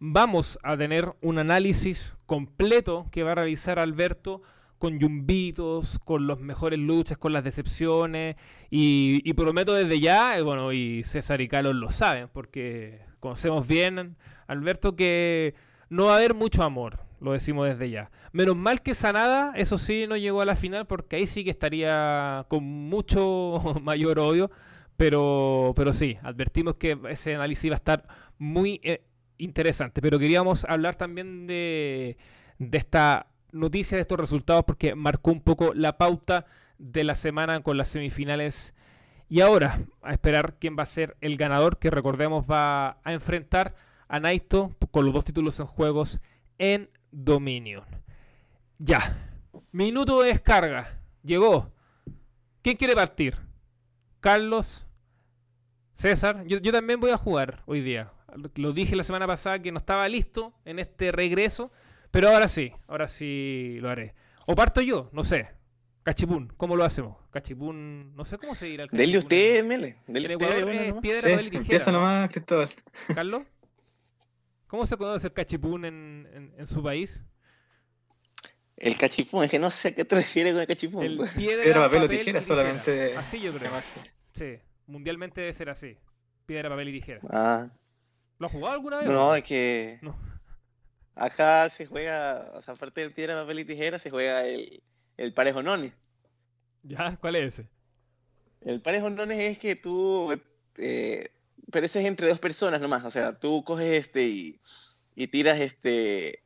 vamos a tener un análisis completo que va a realizar Alberto con yumbitos, con los mejores luchas, con las decepciones. Y, prometo desde ya, eh, bueno, y César y Carlos lo saben, porque conocemos bien, Alberto, que no va a haber mucho amor lo decimos desde ya. Menos mal que Sanada, eso sí, no llegó a la final porque ahí sí que estaría con mucho mayor odio. Pero, pero sí, advertimos que ese análisis iba a estar muy eh, interesante. Pero queríamos hablar también de, de esta noticia, de estos resultados, porque marcó un poco la pauta de la semana con las semifinales. Y ahora, a esperar quién va a ser el ganador, que recordemos va a enfrentar a Naito con los dos títulos en juegos en Dominion. Ya. Minuto de descarga. Llegó. ¿Quién quiere partir? Carlos. César. Yo, también voy a jugar hoy día. Lo dije la semana pasada que no estaba listo en este regreso. Pero ahora sí. Ahora sí lo haré. O parto yo. No sé. Cachipún, ¿cómo lo hacemos? Cachipún, no sé cómo se dirá el cachipún. Dele usted, Mele. Dele usted. es piedra, papel y tijera. Empieza nomás, Cristóbal. ¿Carlos? ¿Cómo se conoce el cachipún en, en, su país? El cachipún, es que no sé a qué te refieres con el cachipún. El piedra, papel, o tijera, solamente. Así yo creo. Sí, mundialmente debe ser así. Piedra, papel y tijera. Ah. ¿Lo has jugado alguna vez? No, es que. No. Acá se juega, o sea, aparte del piedra, papel y tijera, se juega el, el parejo nones. ¿Ya? ¿Cuál es ese? El parejo nones es que tú eh, pero ese es entre dos personas nomás, o sea, tú coges este y, tiras este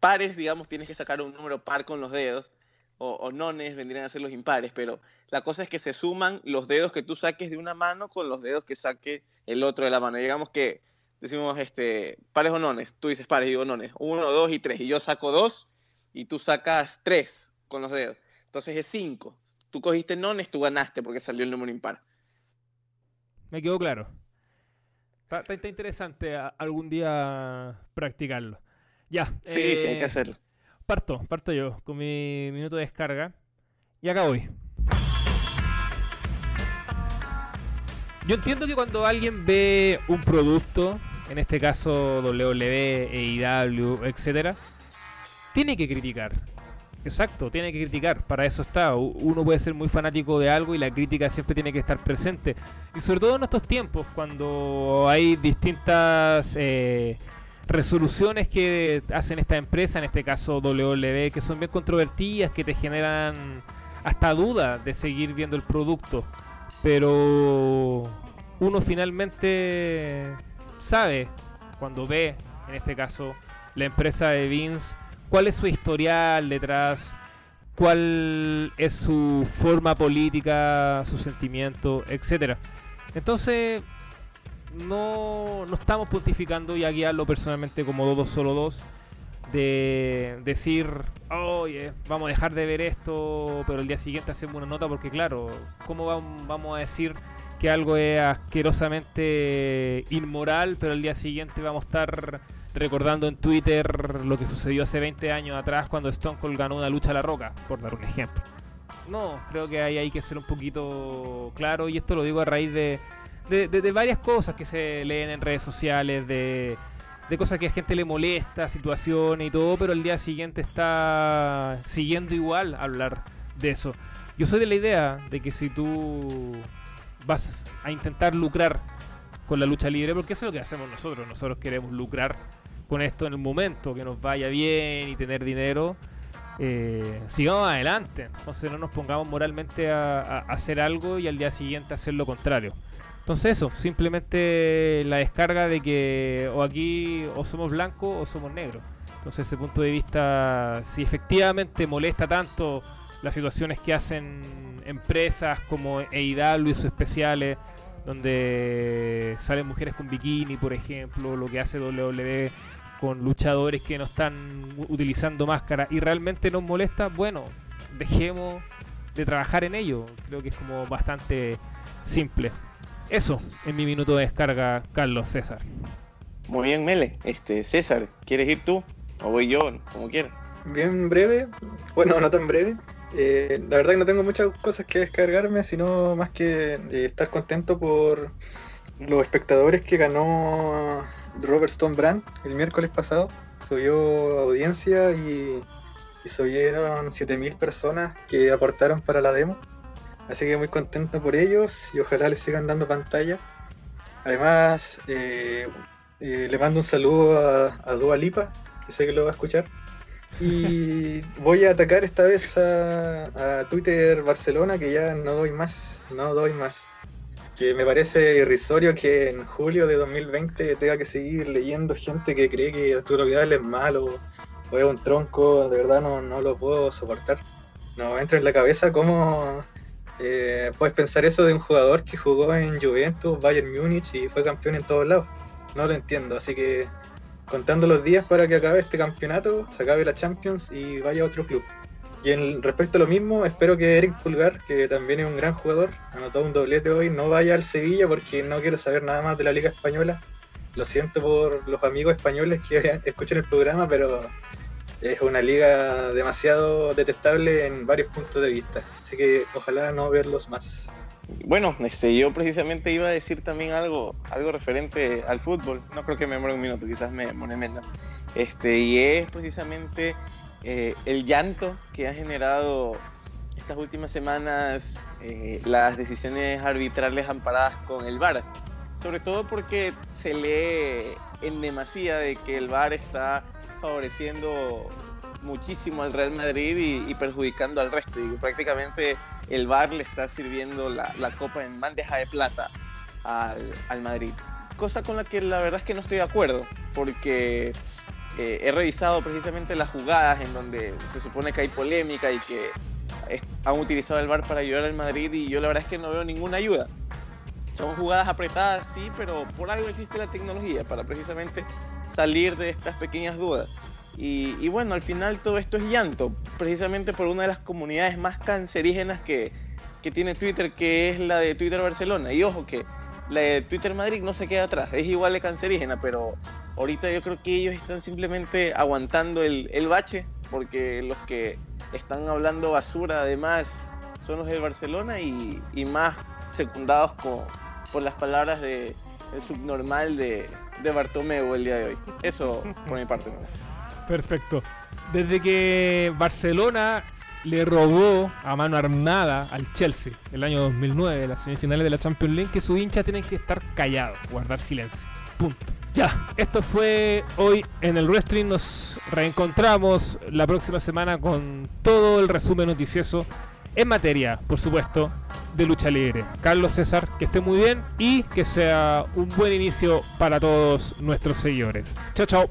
pares, digamos, tienes que sacar un número par con los dedos, o, nones vendrían a ser los impares, pero la cosa es que se suman los dedos que tú saques de una mano con los dedos que saque el otro de la mano. Digamos que decimos este, pares o nones, tú dices pares, y digo nones, uno, dos y tres, y yo saco dos y tú sacas tres con los dedos. Entonces es cinco. Tú cogiste nones, tú ganaste porque salió el número impar. Me quedó claro. Está, interesante algún día practicarlo. Ya. Sí, sí, hay eh, que hacerlo. Parto, parto yo con mi minuto de descarga. Y acá voy. Yo entiendo que cuando alguien ve un producto, en este caso WWE, AEW, etcétera, tiene que criticar. Exacto, tiene que criticar. Para eso está. Uno puede ser muy fanático de algo y la crítica siempre tiene que estar presente. Y sobre todo en estos tiempos, cuando hay distintas eh, resoluciones que hacen esta empresa, en este caso WWE, que son bien controvertidas, que te generan hasta duda de seguir viendo el producto. Pero uno finalmente sabe, cuando ve, en este caso, la empresa de Vince, cuál es su historial detrás, cuál es su forma política, su sentimiento, etcétera. Entonces, no, no estamos pontificando y aquí hablo personalmente como dos solo dos de decir, oye, vamos a dejar de ver esto, pero el día siguiente hacemos una nota porque claro, ¿cómo vam- vamos a decir que algo es asquerosamente inmoral, pero el día siguiente vamos a estar recordando en Twitter lo que sucedió hace 20 años atrás cuando Stone Cold ganó una lucha a la roca, por dar un ejemplo? No, creo que ahí hay que ser un poquito claro y esto lo digo a raíz de, de, de- de varias cosas que se leen en redes sociales, de, de cosas que a gente le molesta, situaciones y todo, pero el día siguiente está siguiendo igual hablar de eso. Yo soy de la idea de que si tú vas a intentar lucrar con la lucha libre, porque eso es lo que hacemos nosotros, nosotros queremos lucrar con esto en el momento, que nos vaya bien y tener dinero, eh, sigamos adelante. Entonces no nos pongamos moralmente a, hacer algo y al día siguiente hacer lo contrario. Entonces eso, simplemente la descarga de que o aquí o somos blancos o somos negros. Entonces ese punto de vista, si efectivamente molesta tanto las situaciones que hacen empresas como EIDALO y sus especiales, donde salen mujeres con bikini, por ejemplo, lo que hace WWE con luchadores que no están utilizando máscara y realmente nos molesta, bueno, dejemos de trabajar en ello. Creo que es como bastante simple. Eso, en mi minuto de descarga, Carlos César. Muy bien, Mele. Este, César, ¿quieres ir tú? O voy yo, como quieras. Bien breve, bueno, no tan breve. Eh, la verdad que no tengo muchas cosas que descargarme, sino más que eh, estar contento por los espectadores que ganó Robert Stone Brand el miércoles pasado. Subió audiencia y, y subieron 7000 personas que aportaron para la demo. Así que muy contento por ellos y ojalá les sigan dando pantalla. Además, eh, eh, le mando un saludo a, a Dua Lipa, que sé que lo va a escuchar. Y voy a atacar esta vez a, a Twitter Barcelona, que ya no doy más, no doy más. Que me parece irrisorio que en julio de 2020 tenga que seguir leyendo gente que cree que Arturo Vidal es malo o es un tronco, de verdad no, no lo puedo soportar. No entra en la cabeza cómo eh, puedes pensar eso de un jugador que jugó en Juventus, Bayern Múnich y fue campeón en todos lados. No lo entiendo, así que contando los días para que acabe este campeonato, se acabe la Champions y vaya a otro club. Y en respecto a lo mismo, espero que Eric Pulgar, que también es un gran jugador, anotó un doblete hoy, no vaya al Sevilla porque no quiero saber nada más de la Liga Española. Lo siento por los amigos españoles que escuchan el programa, pero es una liga demasiado detestable en varios puntos de vista. Así que ojalá no verlos más. Bueno, este, yo precisamente iba a decir también algo, algo referente al fútbol. No creo que me demore un minuto, quizás me demore menos. Este, y es precisamente eh, el llanto que ha generado estas últimas semanas eh, las decisiones arbitrales amparadas con el VAR. Sobre todo porque se lee en demasía de que el VAR está favoreciendo muchísimo al Real Madrid y, perjudicando al resto. Y prácticamente el VAR le está sirviendo la, copa en bandeja de plata al, al, Madrid. Cosa con la que la verdad es que no estoy de acuerdo, porque eh, he revisado precisamente las jugadas en donde se supone que hay polémica y que han utilizado el VAR para ayudar al Madrid y yo la verdad es que no veo ninguna ayuda. Son jugadas apretadas, sí, pero por algo existe la tecnología, para precisamente salir de estas pequeñas dudas. Y, bueno, al final todo esto es llanto, precisamente por una de las comunidades más cancerígenas que, que, tiene Twitter, que es la de Twitter Barcelona. Y ojo que la de Twitter Madrid no se queda atrás, es igual de cancerígena, pero ahorita yo creo que ellos están simplemente aguantando el, el bache, porque los que están hablando basura además son los del Barcelona y más secundados con, por las palabras de el subnormal de, de Bartomeu el día de hoy. Eso por mi parte. Perfecto. Desde que Barcelona le robó a mano armada al Chelsea el año 2009, las semifinales de la Champions League, que sus hinchas tienen que estar callados, guardar silencio. Punto. Ya, esto fue hoy en el Wrestling. Nos reencontramos la próxima semana con todo el resumen noticioso en materia, por supuesto, de lucha libre. Carlos César, que esté muy bien y que sea un buen inicio para todos nuestros seguidores. Chao, chao.